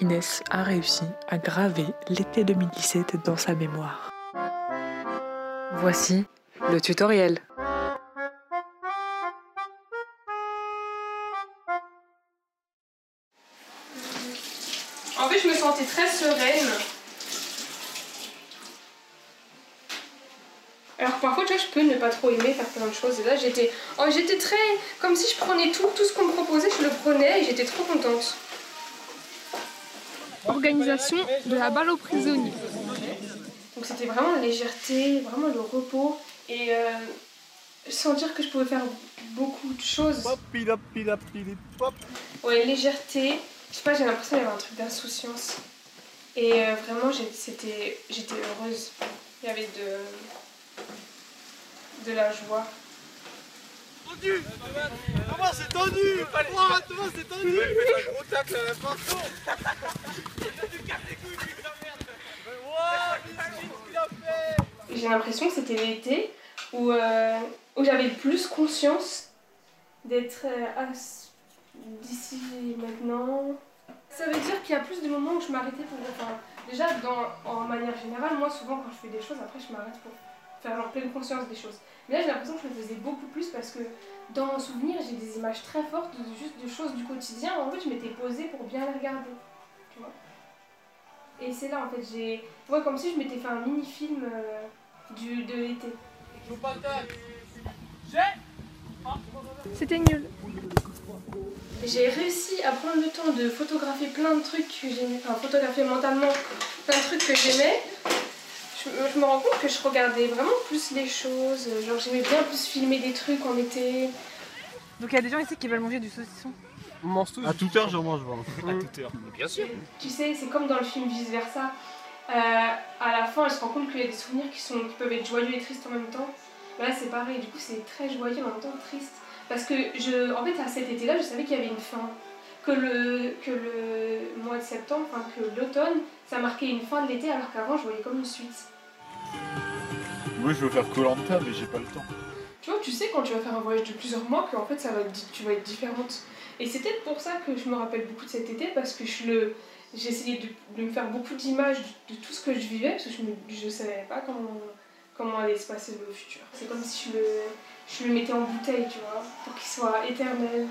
Inès a réussi à graver l'été 2017 dans sa mémoire. Voici le tutoriel. En fait, je me sentais très sereine. Alors parfois, tu vois, je peux ne pas trop aimer faire plein de choses. Et là, j'étais oh, j'étais très... Comme si je prenais tout, tout ce qu'on me proposait, je le prenais et j'étais trop contente. Organisation de la balle aux prisonniers. Donc c'était vraiment la légèreté, vraiment le repos. Et euh, sans dire que je pouvais faire beaucoup de choses. Ouais, légèreté. Je sais pas, j'ai l'impression qu'il y avait un truc d'insouciance. Et euh, vraiment, j'étais heureuse. Il y avait de, de la joie. Tendu Thomas, c'est tendu Thomas, c'est tendu un gros tacle à la J'ai l'impression que c'était l'été où, euh, où j'avais plus conscience d'être euh, d'ici maintenant. Ça veut dire qu'il y a plus de moments où je m'arrêtais pour. Enfin, déjà, dans, en manière générale, moi, souvent, quand je fais des choses, après, je m'arrête pour faire genre pleine conscience des choses. Mais là, j'ai l'impression que je le faisais beaucoup plus parce que dans mon souvenir, j'ai des images très fortes de juste choses du quotidien. En fait, je m'étais posée pour bien les regarder. Tu vois Et c'est là, en fait, j'ai. Ouais, comme si je m'étais fait un mini-film euh, du, de l'été. C'était nul. J'ai réussi à prendre le temps de photographier plein de trucs que j'aimais, enfin photographier mentalement plein de trucs que j'aimais. Je, me rends compte que je regardais vraiment plus les choses, genre j'aimais bien plus filmer des trucs en été. Donc il y a des gens ici qui veulent manger du saucisson. On mange tous. À toute heure, j'en mange. À toute heure. Bien sûr. Tu sais, c'est comme dans le film Vice Versa. Euh, à la fin, elle se rend compte qu'il y a des souvenirs qui, sont, qui peuvent être joyeux et tristes en même temps. Là, c'est pareil. Du coup, c'est très joyeux en même temps triste. Parce que, je, en fait, à cet été-là, je savais qu'il y avait une fin. Que le, que le mois de septembre, enfin que l'automne, ça marquait une fin de l'été, alors qu'avant, je voyais comme une suite. Moi, je veux faire Colanta, mais j'ai pas le temps. Tu vois, tu sais quand tu vas faire un voyage de plusieurs mois qu'en fait, ça va tu vas être différente. Et c'est peut-être pour ça que je me rappelle beaucoup de cet été, parce que je j'ai essayé de, me faire beaucoup d'images de, tout ce que je vivais, parce que je ne savais pas comment, comment allait se passer le futur. C'est comme si je le, je le mettais en bouteille, tu vois, pour qu'il soit éternel.